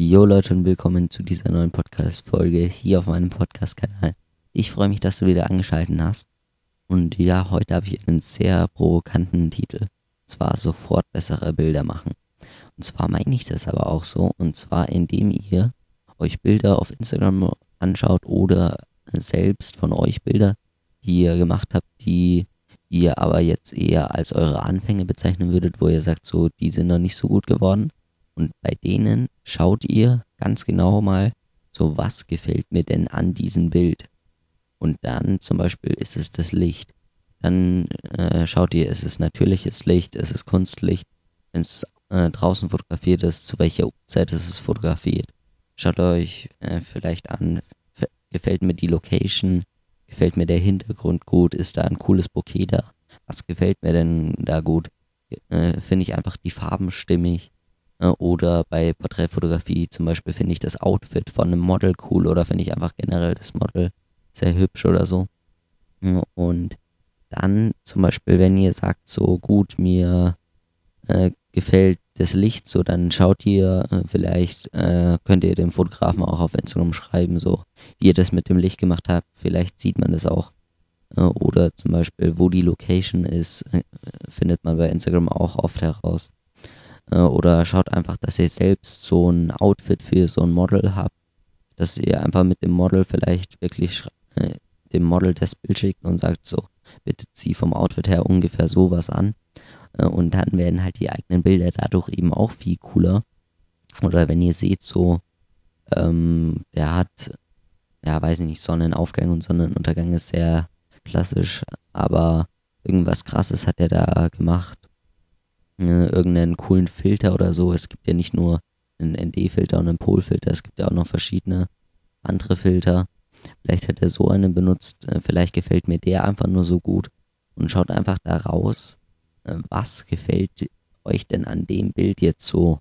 Jo Leute und willkommen zu dieser neuen Podcast-Folge hier auf meinem Podcast-Kanal. Ich freue mich, dass du wieder angeschaltet hast. Und ja, heute habe ich einen sehr provokanten Titel. Und zwar sofort bessere Bilder machen. Und zwar meine ich das aber auch so. Und zwar indem ihr euch Bilder auf Instagram anschaut oder selbst von euch Bilder, die ihr gemacht habt, die ihr aber jetzt eher als eure Anfänge bezeichnen würdet, wo ihr sagt, so, die sind noch nicht so gut geworden. Und bei denen schaut ihr ganz genau mal, so, was gefällt mir denn an diesem Bild? Und dann zum Beispiel ist es das Licht. Dann äh, schaut ihr, ist es natürliches Licht, ist es Kunstlicht, wenn es äh, draußen fotografiert ist, zu welcher Uhrzeit ist es fotografiert. Schaut euch äh, vielleicht an, gefällt mir die Location, gefällt mir der Hintergrund gut, ist da ein cooles Bouquet da, was gefällt mir denn da gut, äh, finde ich einfach die Farben stimmig, oder bei Porträtfotografie zum Beispiel finde ich das Outfit von einem Model cool oder finde ich einfach generell das Model sehr hübsch oder so. Und dann zum Beispiel, wenn ihr sagt, so gut, mir äh, gefällt das Licht so, dann schaut ihr, äh, vielleicht äh, könnt ihr dem Fotografen auch auf Instagram schreiben, so wie ihr das mit dem Licht gemacht habt. Vielleicht sieht man das auch. Äh, oder zum Beispiel, wo die Location ist, äh, findet man bei Instagram auch oft heraus. Äh, oder schaut einfach, dass ihr selbst so ein Outfit für so ein Model habt, dass ihr einfach mit dem Model vielleicht wirklich äh, dem Model das Bild schickt und sagt so, bitte zieh vom Outfit her ungefähr sowas an. Äh, und dann werden halt die eigenen Bilder dadurch eben auch viel cooler. Oder wenn ihr seht so, ähm, der hat, ja, weiß ich nicht, Sonnenaufgang und Sonnenuntergang ist sehr klassisch, aber irgendwas krasses hat er da gemacht ne, irgendeinen coolen Filter oder so. Es gibt ja nicht nur einen ND-Filter und einen Polfilter, es gibt ja auch noch verschiedene andere Filter. Vielleicht hat er so einen benutzt, äh, vielleicht gefällt mir der einfach nur so gut und schaut einfach da raus, äh, was gefällt euch denn an dem Bild jetzt so.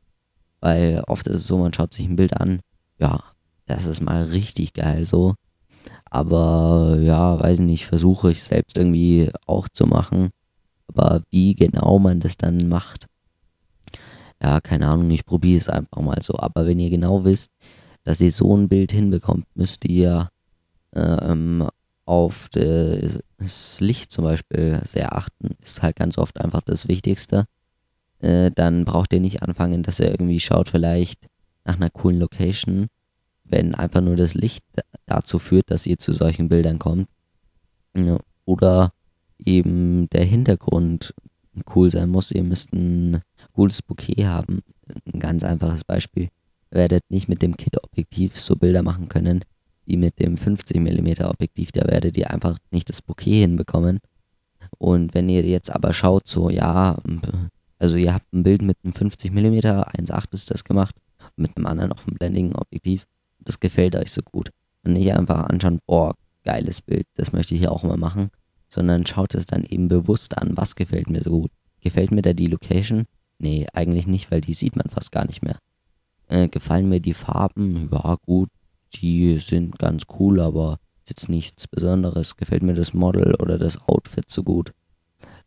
Weil oft ist es so, man schaut sich ein Bild an, ja, das ist mal richtig geil so. Aber ja, weiß nicht, versuche ich selbst irgendwie auch zu machen. Aber wie genau man das dann macht, ja, keine Ahnung, ich probiere es einfach mal so. Aber wenn ihr genau wisst, dass ihr so ein Bild hinbekommt, müsst ihr ähm, auf das Licht zum Beispiel sehr achten. Ist halt ganz oft einfach das Wichtigste. Äh, dann braucht ihr nicht anfangen, dass ihr irgendwie schaut, vielleicht nach einer coolen Location, wenn einfach nur das Licht dazu führt, dass ihr zu solchen Bildern kommt. Oder eben der Hintergrund cool sein muss. Ihr müsst ein cooles Bouquet haben. Ein ganz einfaches Beispiel. Ihr werdet nicht mit dem Kit-Objektiv so Bilder machen können wie mit dem 50mm Objektiv. Da werdet ihr einfach nicht das Bouquet hinbekommen. Und wenn ihr jetzt aber schaut, so, ja, also ihr habt ein Bild mit einem 50mm, 1.8 ist das gemacht, mit einem anderen auf dem Blending-Objektiv. Das gefällt euch so gut. Und nicht einfach anschauen, boah, geiles Bild, das möchte ich hier auch mal machen, sondern schaut es dann eben bewusst an, was gefällt mir so gut. Gefällt mir da die Location? Nee, eigentlich nicht, weil die sieht man fast gar nicht mehr. Äh, gefallen mir die Farben? Ja, gut, die sind ganz cool, aber ist jetzt nichts Besonderes. Gefällt mir das Model oder das Outfit so gut?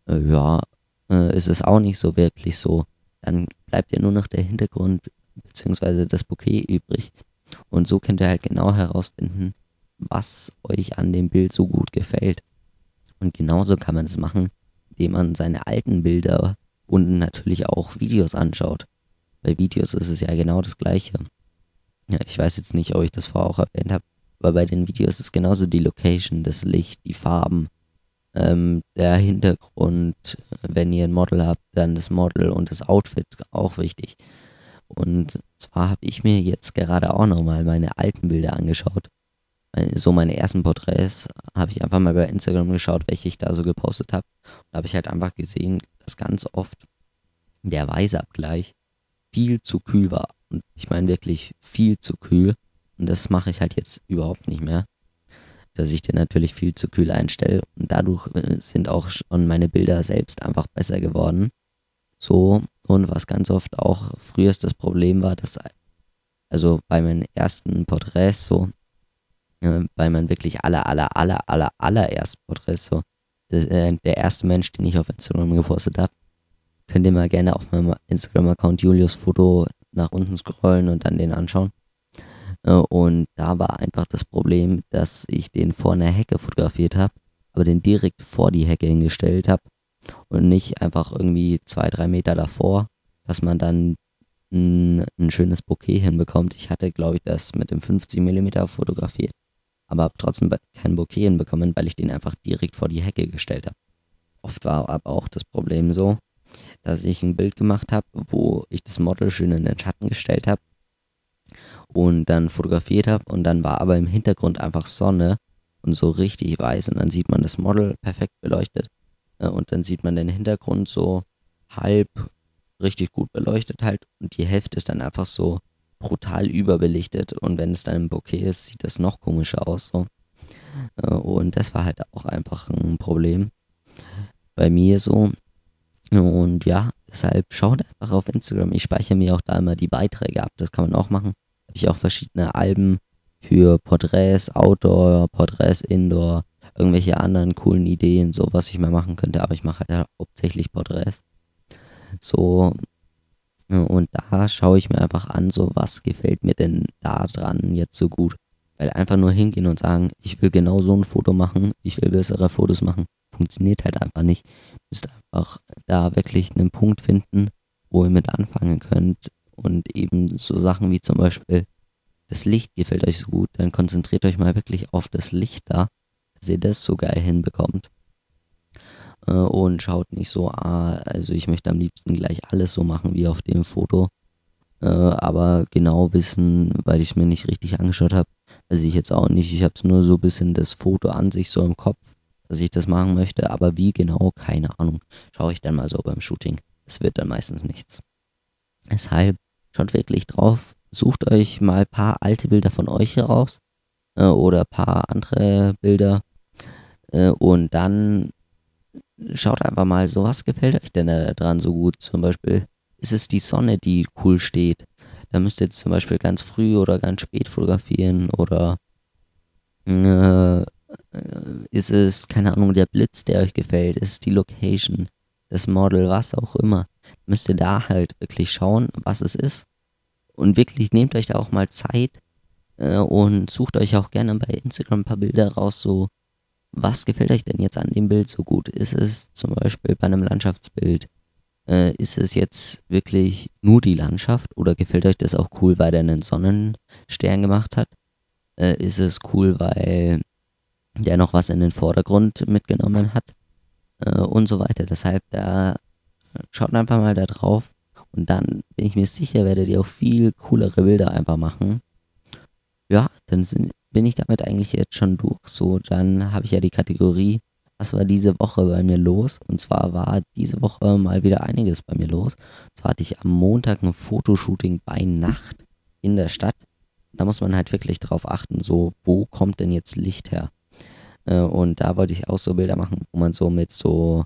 Äh, ja, äh, ist es auch nicht so wirklich so. Dann bleibt ja nur noch der Hintergrund bzw. das Bouquet übrig. Und so könnt ihr halt genau herausfinden, was euch an dem Bild so gut gefällt. Und genauso kann man es machen, indem man seine alten Bilder und natürlich auch Videos anschaut. Bei Videos ist es ja genau das gleiche. Ja, ich weiß jetzt nicht, ob ich das vorher auch erwähnt habe, aber bei den Videos ist genauso die Location, das Licht, die Farben, ähm, der Hintergrund, wenn ihr ein Model habt, dann das Model und das Outfit auch wichtig. Und zwar habe ich mir jetzt gerade auch nochmal meine alten Bilder angeschaut so meine ersten Porträts habe ich einfach mal bei Instagram geschaut, welche ich da so gepostet habe. Und habe ich halt einfach gesehen, dass ganz oft der Weißabgleich viel zu kühl war. Und ich meine wirklich viel zu kühl. Und das mache ich halt jetzt überhaupt nicht mehr. Dass ich den natürlich viel zu kühl einstelle. Und dadurch äh, sind auch schon meine Bilder selbst einfach besser geworden. So, und was ganz oft auch früher das Problem war, dass also bei meinen ersten Porträts so, weil man wirklich aller, aller, aller, aller, allererst Porträts, so der, äh, der erste Mensch, den ich auf Instagram gepostet habe, könnt ihr mal gerne auf meinem Instagram-Account Julius Foto nach unten scrollen und dann den anschauen. Äh, und da war einfach das Problem, dass ich den vor einer Hecke fotografiert habe, aber den direkt vor die Hecke hingestellt habe und nicht einfach irgendwie zwei, drei Meter davor, dass man dann ein, ein schönes Bouquet hinbekommt. Ich hatte, glaube ich, das mit dem 50 mm fotografiert, aber habe trotzdem kein Bouquet hinbekommen, weil ich den einfach direkt vor die Hecke gestellt habe. Oft war aber auch das Problem so, dass ich ein Bild gemacht habe, wo ich das Model schön in den Schatten gestellt habe und dann fotografiert habe und dann war aber im Hintergrund einfach Sonne und so richtig weiß und dann sieht man das Model perfekt beleuchtet äh, und dann sieht man den Hintergrund so halb richtig gut beleuchtet halt und die Hälfte ist dann einfach so brutal überbelichtet und wenn es dann im Bouquet ist, sieht das noch komischer aus so. Äh, und das war halt auch einfach ein Problem bei mir so. Und ja, deshalb schaut einfach auf Instagram. Ich speichere mir auch da immer die Beiträge ab. Das kann man auch machen. Habe ich auch verschiedene Alben für Porträts, Outdoor, Porträts, Indoor, irgendwelche anderen coolen Ideen, so was ich mal machen könnte. Aber ich mache halt hauptsächlich Porträts. So, und da schaue ich mir einfach an, so was gefällt mir denn da dran jetzt so gut. Weil einfach nur hingehen und sagen, ich will genau so ein Foto machen, ich will bessere Fotos machen, funktioniert halt einfach nicht. Müsst einfach da wirklich einen Punkt finden, wo ihr mit anfangen könnt. Und eben so Sachen wie zum Beispiel, das Licht gefällt euch so gut, dann konzentriert euch mal wirklich auf das Licht da, dass ihr das so geil hinbekommt. Äh, und schaut nicht so, ah, also ich möchte am liebsten gleich alles so machen wie auf dem Foto. Äh, aber genau wissen, weil ich es mir nicht richtig angeschaut habe, weiß ich jetzt auch nicht. Ich habe es nur so ein bisschen das Foto an sich so im Kopf, dass ich das machen möchte. Aber wie genau, keine Ahnung. Schaue ich dann mal so beim Shooting. Es wird dann meistens nichts. Deshalb schaut wirklich drauf. Sucht euch mal ein paar alte Bilder von euch heraus äh, oder ein paar andere Bilder äh, und dann schaut einfach mal so, was gefällt euch denn da dran so gut? Zum Beispiel ist es die Sonne, die cool steht. Da müsst ihr zum Beispiel ganz früh oder ganz spät fotografieren oder äh, ist es, keine Ahnung, der Blitz, der euch gefällt, ist es die Location, das Model, was auch immer. Müsst ihr da halt wirklich schauen, was es ist. Und wirklich nehmt euch da auch mal Zeit äh, und sucht euch auch gerne bei Instagram ein paar Bilder raus, so was gefällt euch denn jetzt an dem Bild so gut? Ist es zum Beispiel bei einem Landschaftsbild, äh, ist es jetzt wirklich nur die Landschaft oder gefällt euch das auch cool, weil der einen Sonnenstern gemacht hat? Äh, ist es cool, weil der noch was in den Vordergrund mitgenommen hat? Äh, und so weiter. Deshalb, da schaut einfach mal da drauf und dann bin ich mir sicher, werdet ihr auch viel coolere Bilder einfach machen. Ja, dann sind, bin ich damit eigentlich jetzt schon durch. So, dann habe ich ja die Kategorie, was war diese Woche bei mir los? Und zwar war diese Woche mal wieder einiges bei mir los. Und zwar hatte ich am Montag ein Fotoshooting bei Nacht in der Stadt. Da muss man halt wirklich drauf achten, so, wo kommt denn jetzt Licht her? Äh, und da wollte ich auch so Bilder machen, wo man so mit so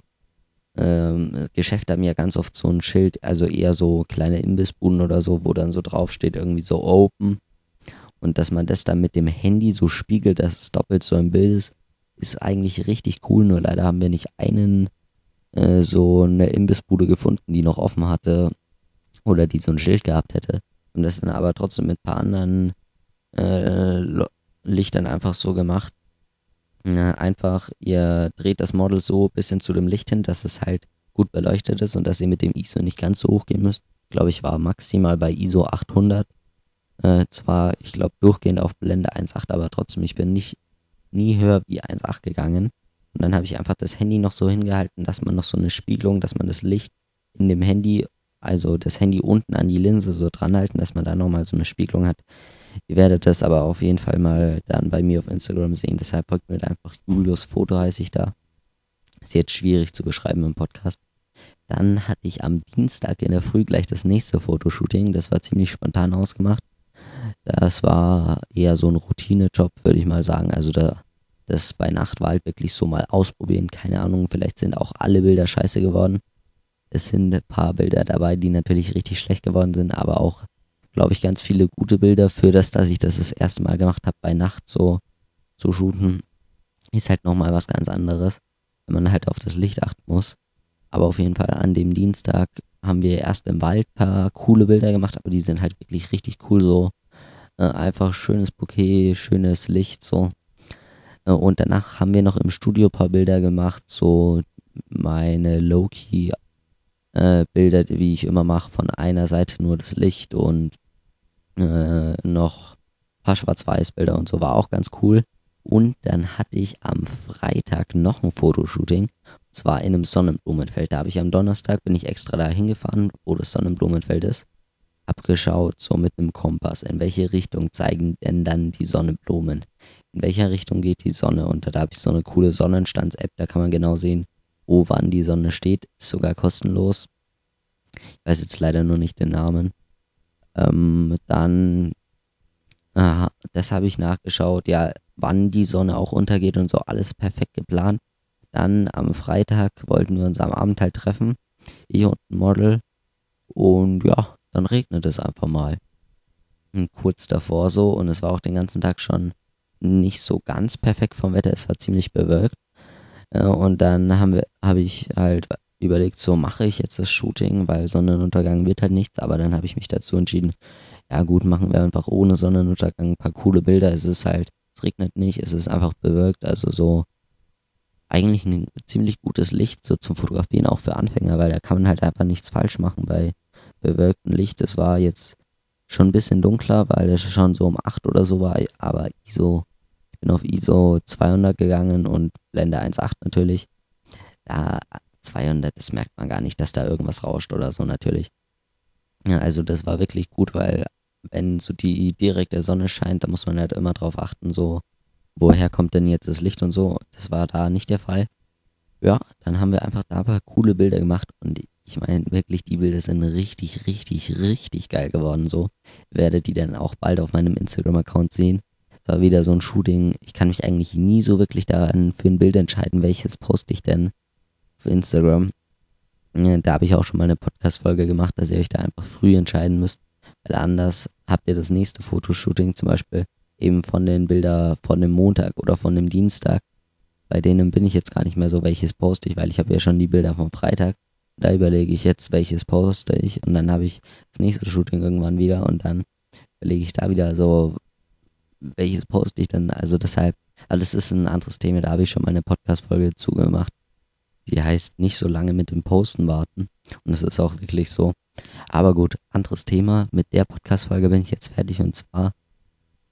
ähm, Geschäfte haben ja ganz oft so ein Schild, also eher so kleine Imbissbuden oder so, wo dann so draufsteht, irgendwie so open und dass man das dann mit dem Handy so spiegelt, dass es doppelt so im Bild ist, ist eigentlich richtig cool. Nur leider haben wir nicht einen äh, so eine Imbissbude gefunden, die noch offen hatte oder die so ein Schild gehabt hätte. Und das dann aber trotzdem mit ein paar anderen äh, Lichtern einfach so gemacht. Ja, einfach, ihr dreht das Model so ein bisschen zu dem Licht hin, dass es halt gut beleuchtet ist und dass ihr mit dem ISO nicht ganz so hoch gehen müsst. Glaube, ich war maximal bei ISO 800 äh, zwar, ich glaube, durchgehend auf Blende 1.8, aber trotzdem, ich bin nicht nie höher wie 1.8 gegangen. Und dann habe ich einfach das Handy noch so hingehalten, dass man noch so eine Spiegelung, dass man das Licht in dem Handy, also das Handy unten an die Linse so dran halten, dass man da nochmal so eine Spiegelung hat. Ihr werdet das aber auf jeden Fall mal dann bei mir auf Instagram sehen. Deshalb folgt mir einfach Julius Foto heiße ich da. Ist jetzt schwierig zu beschreiben im Podcast. Dann hatte ich am Dienstag in der Früh gleich das nächste Fotoshooting. Das war ziemlich spontan ausgemacht. Das war eher so ein Routinejob, würde ich mal sagen. Also da, das bei Nacht war halt wirklich so mal ausprobieren. Keine Ahnung, vielleicht sind auch alle Bilder scheiße geworden. Es sind ein paar Bilder dabei, die natürlich richtig schlecht geworden sind, aber auch, glaube ich, ganz viele gute Bilder für das, dass ich das das erste Mal gemacht habe, bei Nacht so zu shooten. Ist halt nochmal was ganz anderes, wenn man halt auf das Licht achten muss. Aber auf jeden Fall an dem Dienstag haben wir erst im Wald ein paar coole Bilder gemacht, aber die sind halt wirklich richtig cool, so äh, einfach schönes Bouquet, schönes Licht, so. Äh, und danach haben wir noch im Studio ein paar Bilder gemacht, so meine Low-Key äh, Bilder, wie ich immer mache, von einer Seite nur das Licht und äh, noch ein paar Schwarz-Weiß-Bilder und so, war auch ganz cool. Und dann hatte ich am Freitag noch ein Fotoshooting. Und zwar in einem Sonnenblumenfeld. Da habe ich am Donnerstag, bin ich extra da hingefahren, wo das Sonnenblumenfeld ist. Abgeschaut, so mit einem Kompass. In welche Richtung zeigen denn dann die Sonnenblumen? In welcher Richtung geht die Sonne? Und da habe ich so eine coole Sonnenstands-App. Da kann man genau sehen, wo wann die Sonne steht. Ist sogar kostenlos. Ich weiß jetzt leider nur nicht den Namen. Ähm, dann, äh, das habe ich nachgeschaut. Ja, wann die Sonne auch untergeht und so, alles perfekt geplant. Dann am Freitag wollten wir uns am Abend halt treffen, ich und ein Model. Und ja, dann regnet es einfach mal. Kurz davor so, und es war auch den ganzen Tag schon nicht so ganz perfekt vom Wetter, es war ziemlich bewölkt. Äh, und dann haben wir, habe ich halt überlegt, so mache ich jetzt das Shooting, weil Sonnenuntergang wird halt nichts, aber dann habe ich mich dazu entschieden, ja gut, machen wir einfach ohne Sonnenuntergang ein paar coole Bilder. Es ist halt es regnet nicht, es ist einfach bewölkt, also so eigentlich ein ziemlich gutes Licht so zum Fotografieren, auch für Anfänger, weil da kann man halt einfach nichts falsch machen bei bewölktem Licht. Es war jetzt schon ein bisschen dunkler, weil es schon so um 8 oder so war, aber ISO, ich bin auf ISO 200 gegangen und Blende 1.8 natürlich. Da 200, das merkt man gar nicht, dass da irgendwas rauscht oder so natürlich. Ja, also das war wirklich gut, weil wenn so die direkte Sonne scheint, da muss man halt immer drauf achten, so, woher kommt denn jetzt das Licht und so. Das war da nicht der Fall. Ja, dann haben wir einfach da ein paar coole Bilder gemacht und ich meine wirklich, die Bilder sind richtig, richtig, richtig geil geworden. So werdet ihr dann auch bald auf meinem Instagram-Account sehen. Es war wieder so ein Shooting. Ich kann mich eigentlich nie so wirklich daran für ein Bild entscheiden, welches poste ich denn auf Instagram. Da habe ich auch schon mal eine Podcast-Folge gemacht, dass ihr euch da einfach früh entscheiden müsst, weil anders habt ihr das nächste Fotoshooting zum Beispiel eben von den Bildern von dem Montag oder von dem Dienstag. Bei denen bin ich jetzt gar nicht mehr so, welches poste ich, weil ich habe ja schon die Bilder vom Freitag. Da überlege ich jetzt, welches poste ich und dann habe ich das nächste Shooting irgendwann wieder und dann überlege ich da wieder so, welches poste ich dann. Also deshalb, aber das ist ein anderes Thema, da habe ich schon mal eine Podcast-Folge zugemacht. Die heißt nicht so lange mit dem Posten warten. Und es ist auch wirklich so. Aber gut, anderes Thema. Mit der Podcast-Folge bin ich jetzt fertig und zwar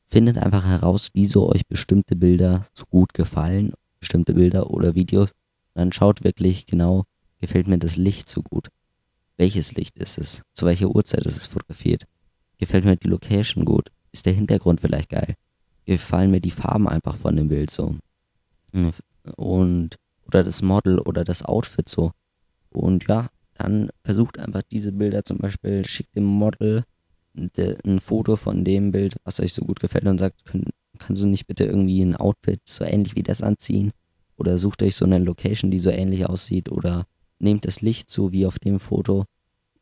findet einfach heraus, wieso euch bestimmte Bilder so gut gefallen, bestimmte Bilder oder Videos. Dann schaut wirklich genau, gefällt mir das Licht so gut? Welches Licht ist es? Zu welcher Uhrzeit ist es fotografiert? Gefällt mir die Location gut? Ist der Hintergrund vielleicht geil? Gefallen mir die Farben einfach von dem Bild so? Und, oder das Model oder das Outfit so? Und ja, dann versucht einfach diese Bilder zum Beispiel, schickt dem Model ein Foto von dem Bild, was euch so gut gefällt und sagt, können, kannst du nicht bitte irgendwie ein Outfit so ähnlich wie das anziehen? Oder sucht euch so eine Location, die so ähnlich aussieht oder nehmt das Licht so wie auf dem Foto.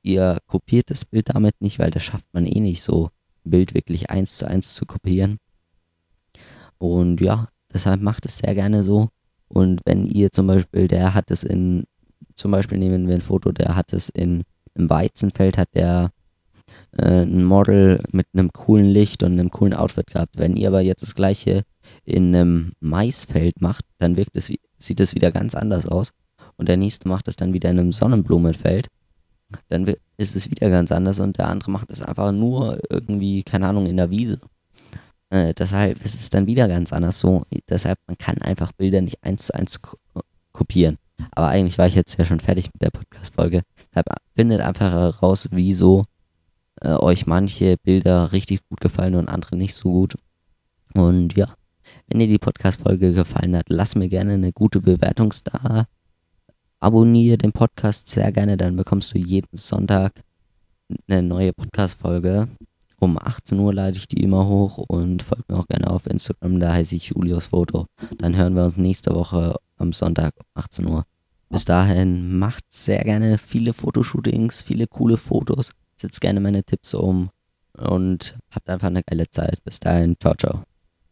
Ihr kopiert das Bild damit nicht, weil das schafft man eh nicht so, ein Bild wirklich eins zu eins zu kopieren. Und ja, deshalb macht es sehr gerne so. Und wenn ihr zum Beispiel, der hat es in zum Beispiel nehmen wir ein Foto, der hat es in einem Weizenfeld, hat der äh, ein Model mit einem coolen Licht und einem coolen Outfit gehabt. Wenn ihr aber jetzt das gleiche in einem Maisfeld macht, dann wirkt es, sieht es wieder ganz anders aus. Und der nächste macht es dann wieder in einem Sonnenblumenfeld. Dann ist es wieder ganz anders und der andere macht es einfach nur irgendwie, keine Ahnung, in der Wiese. Äh, deshalb ist es dann wieder ganz anders so. Deshalb, man kann einfach Bilder nicht eins zu eins kopieren. Aber eigentlich war ich jetzt ja schon fertig mit der Podcast-Folge. Findet einfach heraus, wieso äh, euch manche Bilder richtig gut gefallen und andere nicht so gut. Und ja, wenn dir die Podcast-Folge gefallen hat, lass mir gerne eine gute Bewertung da. Abonniere den Podcast sehr gerne, dann bekommst du jeden Sonntag eine neue Podcast-Folge. Um 18 Uhr lade ich die immer hoch und folgt mir auch gerne auf Instagram, da heiße ich Julius Foto. Dann hören wir uns nächste Woche am Sonntag um 18 Uhr. Bis dahin macht sehr gerne viele Fotoshootings, viele coole Fotos. Setzt gerne meine Tipps um und habt einfach eine geile Zeit. Bis dahin, ciao, ciao.